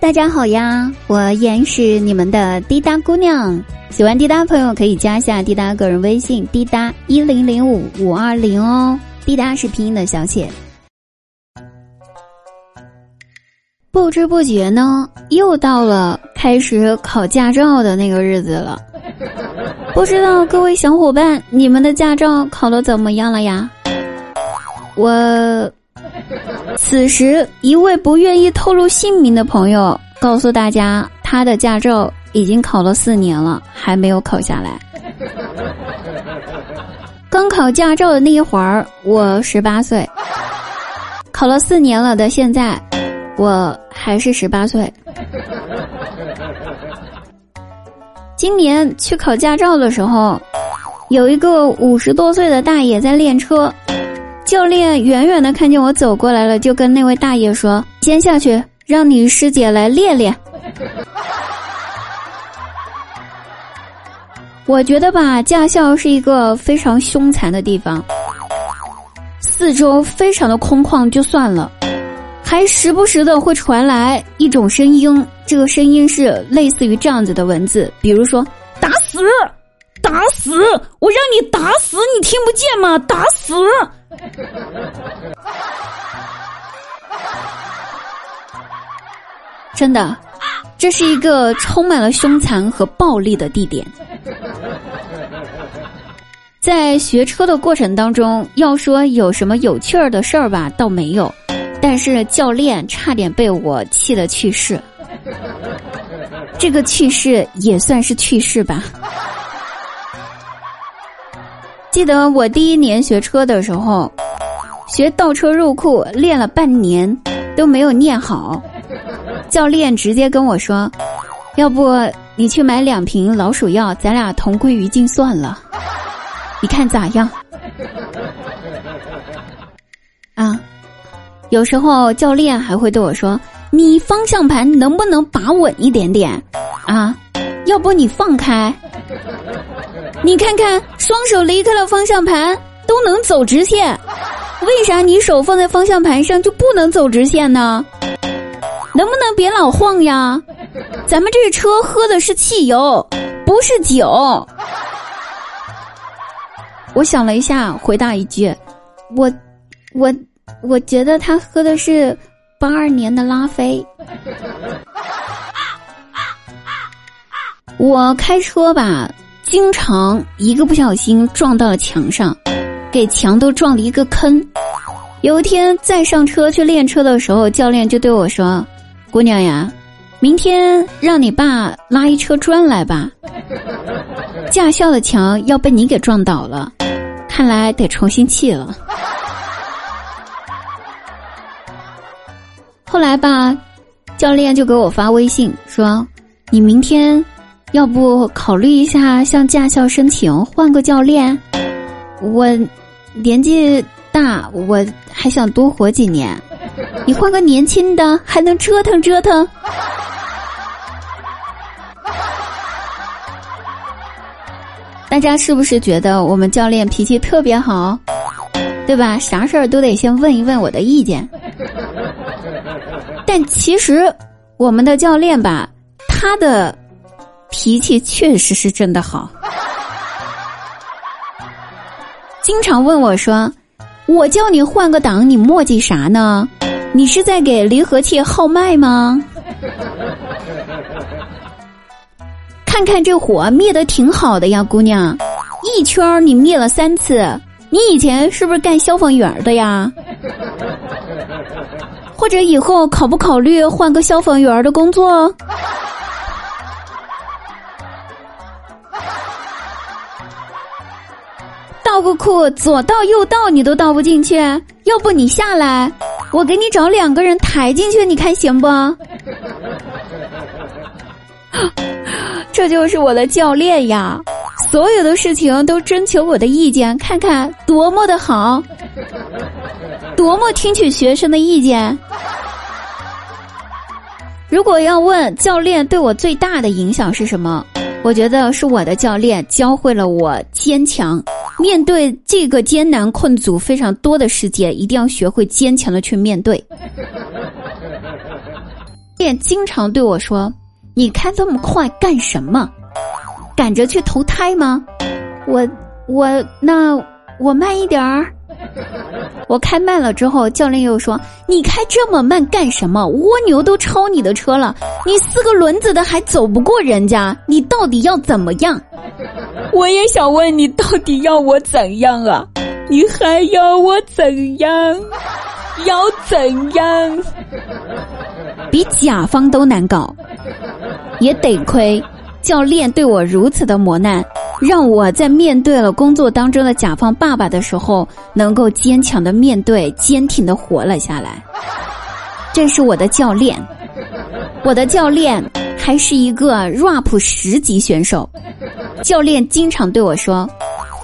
大家好呀，我依然是你们的滴答姑娘。喜欢滴答朋友可以加一下滴答个人微信：滴答一零零五五二零哦。滴答是拼音的小写。不知不觉呢，又到了开始考驾照的那个日子了。不知道各位小伙伴，你们的驾照考的怎么样了呀？我。此时，一位不愿意透露姓名的朋友告诉大家，他的驾照已经考了四年了，还没有考下来。刚考驾照的那一会儿，我十八岁；考了四年了的现在，我还是十八岁。今年去考驾照的时候，有一个五十多岁的大爷在练车。教练远远的看见我走过来了，就跟那位大爷说：“先下去，让你师姐来练练。”我觉得吧，驾校是一个非常凶残的地方，四周非常的空旷就算了，还时不时的会传来一种声音，这个声音是类似于这样子的文字，比如说“打死，打死，我让你打死，你听不见吗？打死。”真的，这是一个充满了凶残和暴力的地点。在学车的过程当中，要说有什么有趣儿的事儿吧，倒没有。但是教练差点被我气得去世，这个去世也算是去世吧。记得我第一年学车的时候，学倒车入库练了半年都没有练好，教练直接跟我说：“要不你去买两瓶老鼠药，咱俩同归于尽算了，你看咋样？”啊，有时候教练还会对我说：“你方向盘能不能把稳一点点？啊，要不你放开。”你看看，双手离开了方向盘都能走直线，为啥你手放在方向盘上就不能走直线呢？能不能别老晃呀？咱们这车喝的是汽油，不是酒。我想了一下，回答一句：我，我，我觉得他喝的是八二年的拉菲。我开车吧。经常一个不小心撞到了墙上，给墙都撞了一个坑。有一天再上车去练车的时候，教练就对我说：“姑娘呀，明天让你爸拉一车砖来吧。驾校的墙要被你给撞倒了，看来得重新砌了。”后来吧，教练就给我发微信说：“你明天。”要不考虑一下向驾校申请换个教练？我年纪大，我还想多活几年。你换个年轻的，还能折腾折腾。大家是不是觉得我们教练脾气特别好？对吧？啥事儿都得先问一问我的意见。但其实我们的教练吧，他的。脾气确实是真的好，经常问我说：“我叫你换个档，你磨叽啥呢？你是在给离合器号脉吗？”看看这火灭的挺好的呀，姑娘，一圈你灭了三次，你以前是不是干消防员的呀？或者以后考不考虑换个消防员的工作？倒个库，左倒右倒你都倒不进去，要不你下来，我给你找两个人抬进去，你看行不？这就是我的教练呀，所有的事情都征求我的意见，看看多么的好，多么听取学生的意见。如果要问教练对我最大的影响是什么，我觉得是我的教练教会了我坚强。面对这个艰难困阻非常多的世界，一定要学会坚强的去面对。便经常对我说：“你开这么快干什么？赶着去投胎吗？”我我那我慢一点儿。我开慢了之后，教练又说：“你开这么慢干什么？蜗牛都超你的车了，你四个轮子的还走不过人家，你到底要怎么样？”我也想问你，到底要我怎样啊？你还要我怎样？要怎样？比甲方都难搞，也得亏教练对我如此的磨难。让我在面对了工作当中的甲方爸爸的时候，能够坚强的面对，坚挺的活了下来。这是我的教练，我的教练还是一个 rap 十级选手。教练经常对我说：“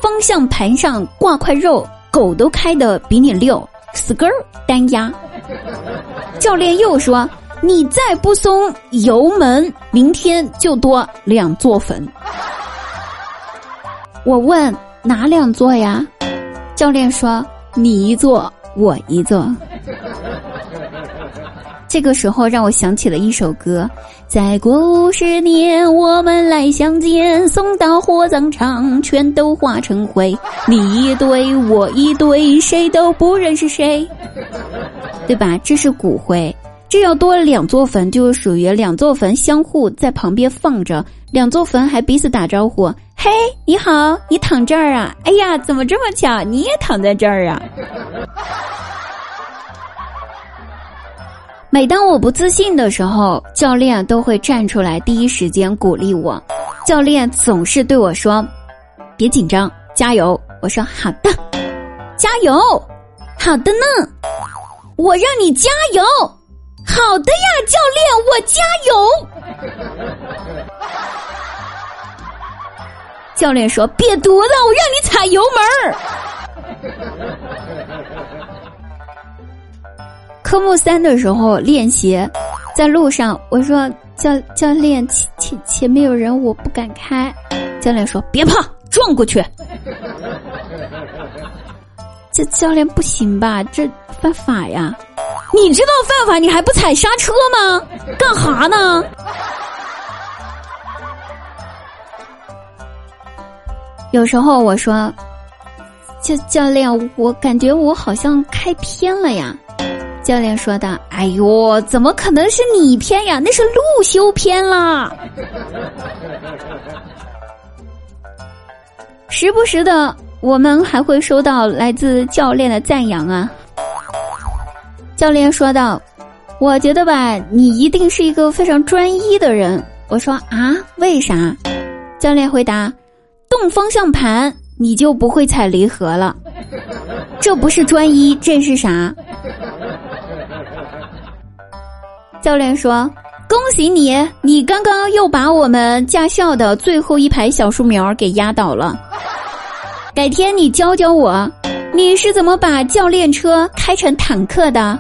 方向盘上挂块肉，狗都开的比你溜。” skr 单压。教练又说：“你再不松油门，明天就多两座坟。”我问哪两座呀？教练说你一座，我一座。这个时候让我想起了一首歌：再过五十年，我们来相见，送到火葬场，全都化成灰。你一堆，我一堆，谁都不认识谁，对吧？这是骨灰。这要多两座坟，就属于两座坟相互在旁边放着，两座坟还彼此打招呼。嘿，你好，你躺这儿啊？哎呀，怎么这么巧，你也躺在这儿啊？每当我不自信的时候，教练都会站出来，第一时间鼓励我。教练总是对我说：“别紧张，加油。”我说：“好的，加油，好的呢，我让你加油，好的呀，教练，我加油。”教练说：“别犊子，我让你踩油门儿。”科目三的时候练习，在路上我说：“教教练，前前前面有人，我不敢开。”教练说：“别怕，撞过去。”这教练不行吧？这犯法呀！你知道犯法，你还不踩刹车吗？干哈呢？有时候我说，教教练，我感觉我好像开偏了呀。教练说道：“哎呦，怎么可能是你偏呀？那是路修偏了。”时不时的，我们还会收到来自教练的赞扬啊。教练说道：“我觉得吧，你一定是一个非常专一的人。”我说：“啊，为啥？”教练回答。动方向盘，你就不会踩离合了。这不是专一，这是啥？教练说：“恭喜你，你刚刚又把我们驾校的最后一排小树苗给压倒了。改天你教教我，你是怎么把教练车开成坦克的？”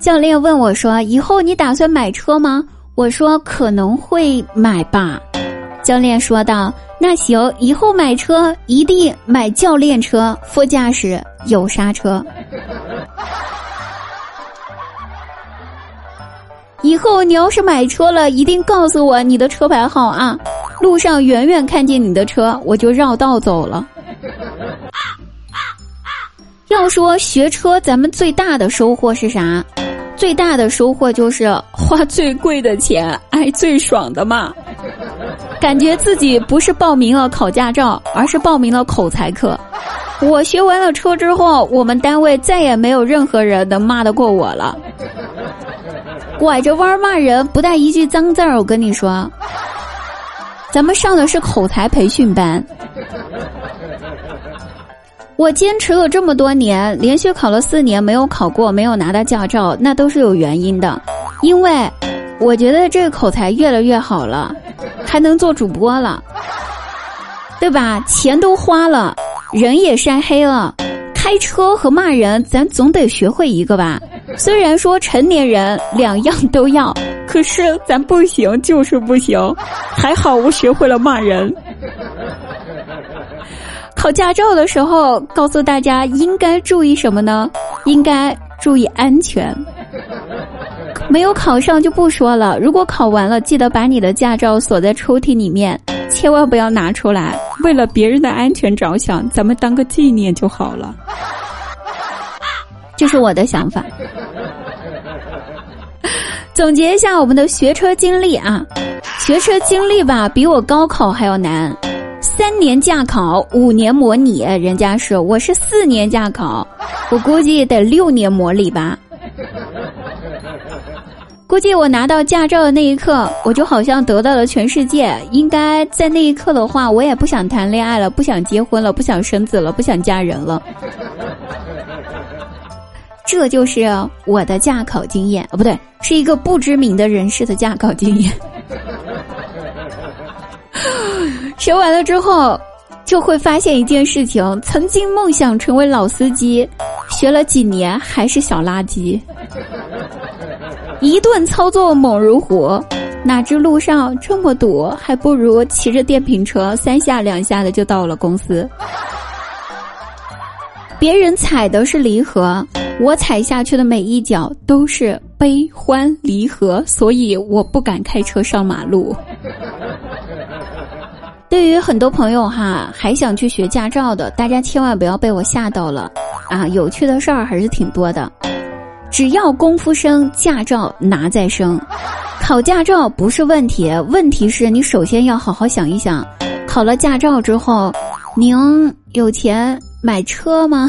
教练问我说：“以后你打算买车吗？”我说可能会买吧，教练说道：“那行，以后买车一定买教练车，副驾驶有刹车。以后你要是买车了，一定告诉我你的车牌号啊！路上远远看见你的车，我就绕道走了。”要说学车，咱们最大的收获是啥？最大的收获就是花最贵的钱，挨最爽的骂，感觉自己不是报名了考驾照，而是报名了口才课。我学完了车之后，我们单位再也没有任何人能骂得过我了。拐着弯骂人，不带一句脏字儿。我跟你说，咱们上的是口才培训班。我坚持了这么多年，连续考了四年没有考过，没有拿到驾照，那都是有原因的。因为我觉得这个口才越来越好了，还能做主播了，对吧？钱都花了，人也晒黑了，开车和骂人，咱总得学会一个吧？虽然说成年人两样都要，可是咱不行，就是不行。还好我学会了骂人。考驾照的时候，告诉大家应该注意什么呢？应该注意安全。没有考上就不说了，如果考完了，记得把你的驾照锁在抽屉里面，千万不要拿出来。为了别人的安全着想，咱们当个纪念就好了。这是我的想法。总结一下我们的学车经历啊，学车经历吧，比我高考还要难。三年驾考，五年模拟，人家是我是四年驾考，我估计得六年模拟吧。估计我拿到驾照的那一刻，我就好像得到了全世界。应该在那一刻的话，我也不想谈恋爱了，不想结婚了，不想生子了，不想嫁人了。这就是我的驾考经验啊，不对，是一个不知名的人士的驾考经验。学完了之后，就会发现一件事情：曾经梦想成为老司机，学了几年还是小垃圾。一顿操作猛如虎，哪知路上这么堵，还不如骑着电瓶车三下两下的就到了公司。别人踩的是离合，我踩下去的每一脚都是悲欢离合，所以我不敢开车上马路。对于很多朋友哈，还想去学驾照的，大家千万不要被我吓到了啊！有趣的事儿还是挺多的。只要功夫深，驾照拿再生。考驾照不是问题，问题是你首先要好好想一想，考了驾照之后，您有钱买车吗？